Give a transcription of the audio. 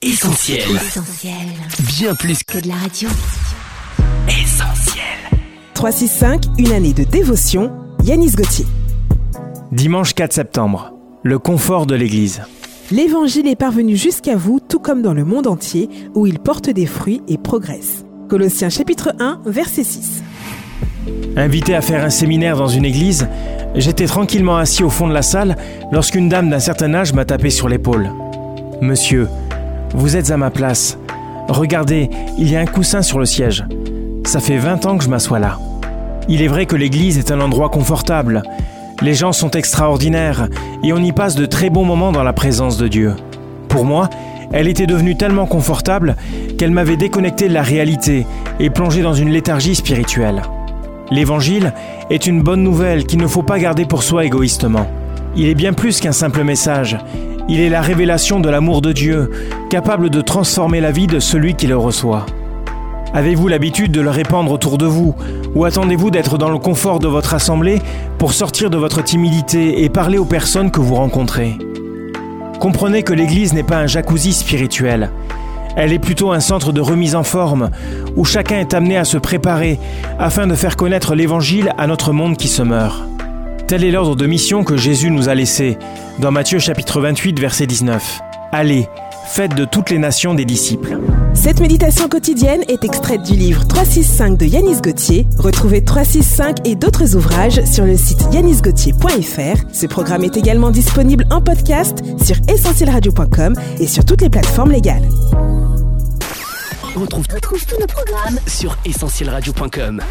Essentiel. Essentiel. Bien plus Que de la radio. qu'essentiel. 365, une année de dévotion, Yanis Gauthier. Dimanche 4 septembre. Le confort de l'Église. L'évangile est parvenu jusqu'à vous, tout comme dans le monde entier, où il porte des fruits et progresse. Colossiens chapitre 1, verset 6. Invité à faire un séminaire dans une église, j'étais tranquillement assis au fond de la salle lorsqu'une dame d'un certain âge m'a tapé sur l'épaule. Monsieur, vous êtes à ma place. Regardez, il y a un coussin sur le siège. Ça fait 20 ans que je m'assois là. Il est vrai que l'église est un endroit confortable. Les gens sont extraordinaires et on y passe de très bons moments dans la présence de Dieu. Pour moi, elle était devenue tellement confortable qu'elle m'avait déconnecté de la réalité et plongé dans une léthargie spirituelle. L'évangile est une bonne nouvelle qu'il ne faut pas garder pour soi égoïstement. Il est bien plus qu'un simple message. Il est la révélation de l'amour de Dieu, capable de transformer la vie de celui qui le reçoit. Avez-vous l'habitude de le répandre autour de vous Ou attendez-vous d'être dans le confort de votre assemblée pour sortir de votre timidité et parler aux personnes que vous rencontrez? Comprenez que l'Église n'est pas un jacuzzi spirituel. Elle est plutôt un centre de remise en forme, où chacun est amené à se préparer afin de faire connaître l'Évangile à notre monde qui se meurt. Tel est l'ordre de mission que Jésus nous a laissé dans Matthieu chapitre 28 verset 19. Allez, faites de toutes les nations des disciples. Cette méditation quotidienne est extraite du livre 365 de Yanis Gauthier. Retrouvez 365 et d'autres ouvrages sur le site yanisgauthier.fr. Ce programme est également disponible en podcast sur essentielradio.com et sur toutes les plateformes légales. On retrouve, Retrouve tous nos programmes sur essentielradio.com.